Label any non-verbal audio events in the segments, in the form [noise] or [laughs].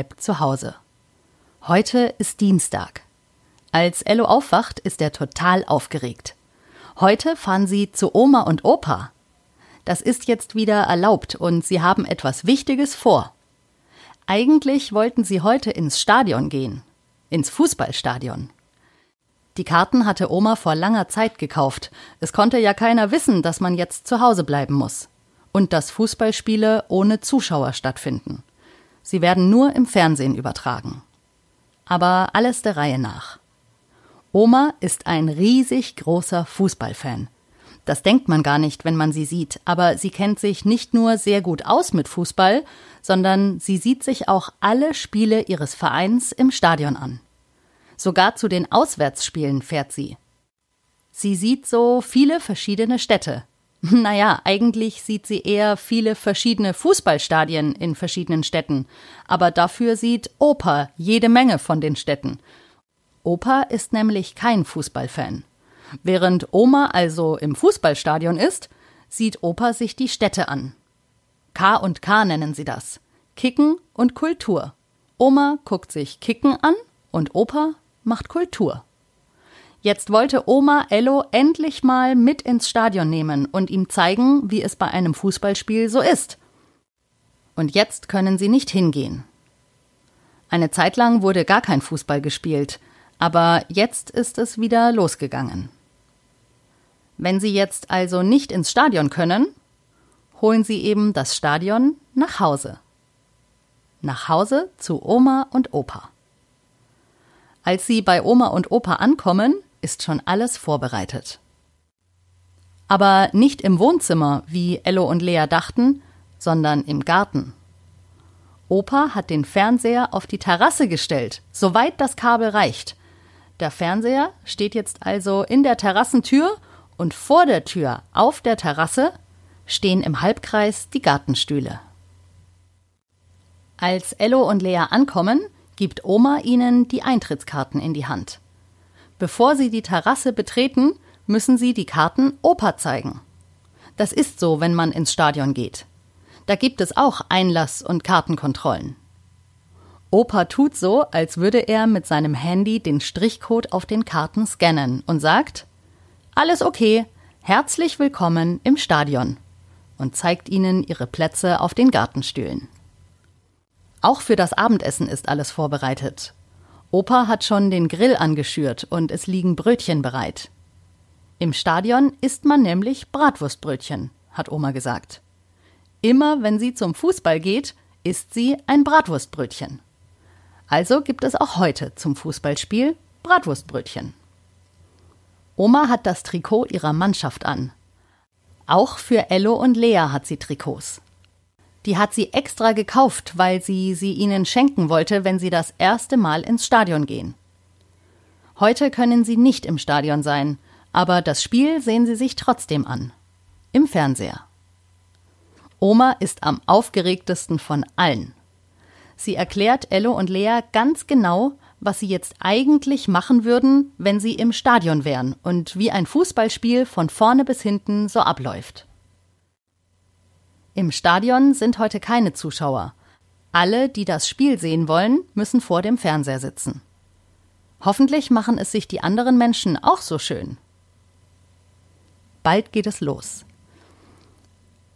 bleibt zu Hause. Heute ist Dienstag. Als Ello aufwacht, ist er total aufgeregt. Heute fahren sie zu Oma und Opa. Das ist jetzt wieder erlaubt und sie haben etwas Wichtiges vor. Eigentlich wollten sie heute ins Stadion gehen. Ins Fußballstadion. Die Karten hatte Oma vor langer Zeit gekauft. Es konnte ja keiner wissen, dass man jetzt zu Hause bleiben muss. Und dass Fußballspiele ohne Zuschauer stattfinden. Sie werden nur im Fernsehen übertragen. Aber alles der Reihe nach. Oma ist ein riesig großer Fußballfan. Das denkt man gar nicht, wenn man sie sieht, aber sie kennt sich nicht nur sehr gut aus mit Fußball, sondern sie sieht sich auch alle Spiele ihres Vereins im Stadion an. Sogar zu den Auswärtsspielen fährt sie. Sie sieht so viele verschiedene Städte. [laughs] Naja, eigentlich sieht sie eher viele verschiedene Fußballstadien in verschiedenen Städten, aber dafür sieht Opa jede Menge von den Städten. Opa ist nämlich kein Fußballfan. Während Oma also im Fußballstadion ist, sieht Opa sich die Städte an. K und K nennen sie das. Kicken und Kultur. Oma guckt sich Kicken an und Opa macht Kultur. Jetzt wollte Oma Ello endlich mal mit ins Stadion nehmen und ihm zeigen, wie es bei einem Fußballspiel so ist. Und jetzt können sie nicht hingehen. Eine Zeit lang wurde gar kein Fußball gespielt, aber jetzt ist es wieder losgegangen. Wenn Sie jetzt also nicht ins Stadion können, holen Sie eben das Stadion nach Hause. Nach Hause zu Oma und Opa. Als sie bei Oma und Opa ankommen, ist schon alles vorbereitet. Aber nicht im Wohnzimmer, wie Ello und Lea dachten, sondern im Garten. Opa hat den Fernseher auf die Terrasse gestellt, soweit das Kabel reicht. Der Fernseher steht jetzt also in der Terrassentür und vor der Tür auf der Terrasse stehen im Halbkreis die Gartenstühle. Als Ello und Lea ankommen, gibt Oma ihnen die Eintrittskarten in die Hand. Bevor sie die Terrasse betreten, müssen sie die Karten Opa zeigen. Das ist so, wenn man ins Stadion geht. Da gibt es auch Einlass- und Kartenkontrollen. Opa tut so, als würde er mit seinem Handy den Strichcode auf den Karten scannen und sagt Alles okay, herzlich willkommen im Stadion und zeigt ihnen ihre Plätze auf den Gartenstühlen. Auch für das Abendessen ist alles vorbereitet. Opa hat schon den Grill angeschürt und es liegen Brötchen bereit. Im Stadion isst man nämlich Bratwurstbrötchen, hat Oma gesagt. Immer wenn sie zum Fußball geht, isst sie ein Bratwurstbrötchen. Also gibt es auch heute zum Fußballspiel Bratwurstbrötchen. Oma hat das Trikot ihrer Mannschaft an. Auch für Ello und Lea hat sie Trikots. Die hat sie extra gekauft, weil sie sie ihnen schenken wollte, wenn sie das erste Mal ins Stadion gehen. Heute können sie nicht im Stadion sein, aber das Spiel sehen sie sich trotzdem an. Im Fernseher. Oma ist am aufgeregtesten von allen. Sie erklärt Ello und Lea ganz genau, was sie jetzt eigentlich machen würden, wenn sie im Stadion wären und wie ein Fußballspiel von vorne bis hinten so abläuft. Im Stadion sind heute keine Zuschauer. Alle, die das Spiel sehen wollen, müssen vor dem Fernseher sitzen. Hoffentlich machen es sich die anderen Menschen auch so schön. Bald geht es los.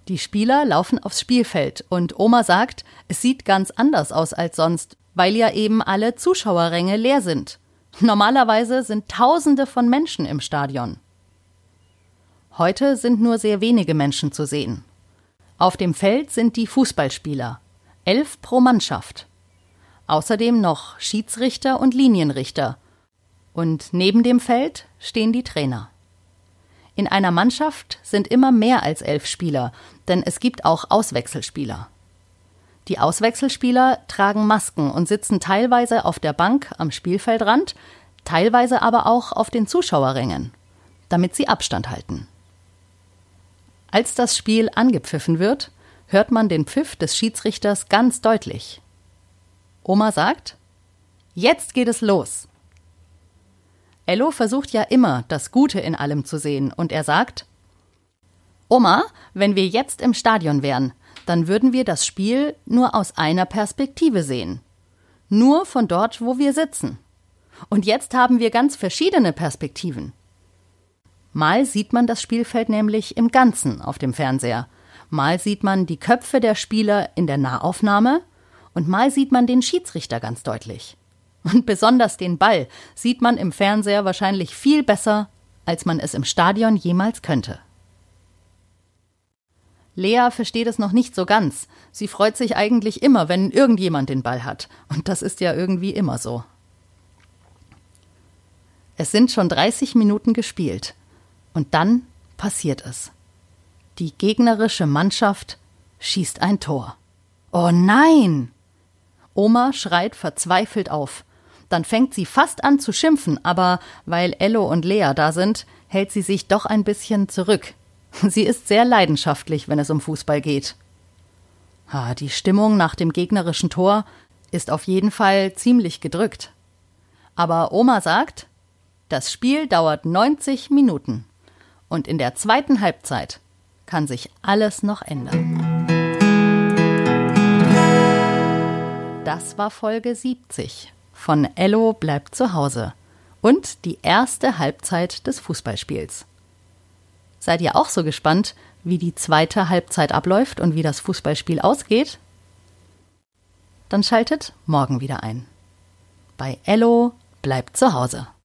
Die Spieler laufen aufs Spielfeld und Oma sagt, es sieht ganz anders aus als sonst, weil ja eben alle Zuschauerränge leer sind. Normalerweise sind Tausende von Menschen im Stadion. Heute sind nur sehr wenige Menschen zu sehen. Auf dem Feld sind die Fußballspieler, elf pro Mannschaft. Außerdem noch Schiedsrichter und Linienrichter. Und neben dem Feld stehen die Trainer. In einer Mannschaft sind immer mehr als elf Spieler, denn es gibt auch Auswechselspieler. Die Auswechselspieler tragen Masken und sitzen teilweise auf der Bank am Spielfeldrand, teilweise aber auch auf den Zuschauerrängen, damit sie Abstand halten. Als das Spiel angepfiffen wird, hört man den Pfiff des Schiedsrichters ganz deutlich. Oma sagt, Jetzt geht es los. Ello versucht ja immer, das Gute in allem zu sehen, und er sagt, Oma, wenn wir jetzt im Stadion wären, dann würden wir das Spiel nur aus einer Perspektive sehen. nur von dort, wo wir sitzen. Und jetzt haben wir ganz verschiedene Perspektiven. Mal sieht man das Spielfeld nämlich im Ganzen auf dem Fernseher. Mal sieht man die Köpfe der Spieler in der Nahaufnahme und mal sieht man den Schiedsrichter ganz deutlich. Und besonders den Ball sieht man im Fernseher wahrscheinlich viel besser, als man es im Stadion jemals könnte. Lea versteht es noch nicht so ganz. Sie freut sich eigentlich immer, wenn irgendjemand den Ball hat. Und das ist ja irgendwie immer so. Es sind schon 30 Minuten gespielt. Und dann passiert es. Die gegnerische Mannschaft schießt ein Tor. Oh nein! Oma schreit verzweifelt auf. Dann fängt sie fast an zu schimpfen, aber weil Ello und Lea da sind, hält sie sich doch ein bisschen zurück. [laughs] Sie ist sehr leidenschaftlich, wenn es um Fußball geht. Ah, die Stimmung nach dem gegnerischen Tor ist auf jeden Fall ziemlich gedrückt. Aber Oma sagt, das Spiel dauert 90 Minuten. Und in der zweiten Halbzeit kann sich alles noch ändern. Das war Folge 70 von Ello bleibt zu Hause und die erste Halbzeit des Fußballspiels. Seid ihr auch so gespannt, wie die zweite Halbzeit abläuft und wie das Fußballspiel ausgeht? Dann schaltet morgen wieder ein. Bei Ello bleibt zu Hause.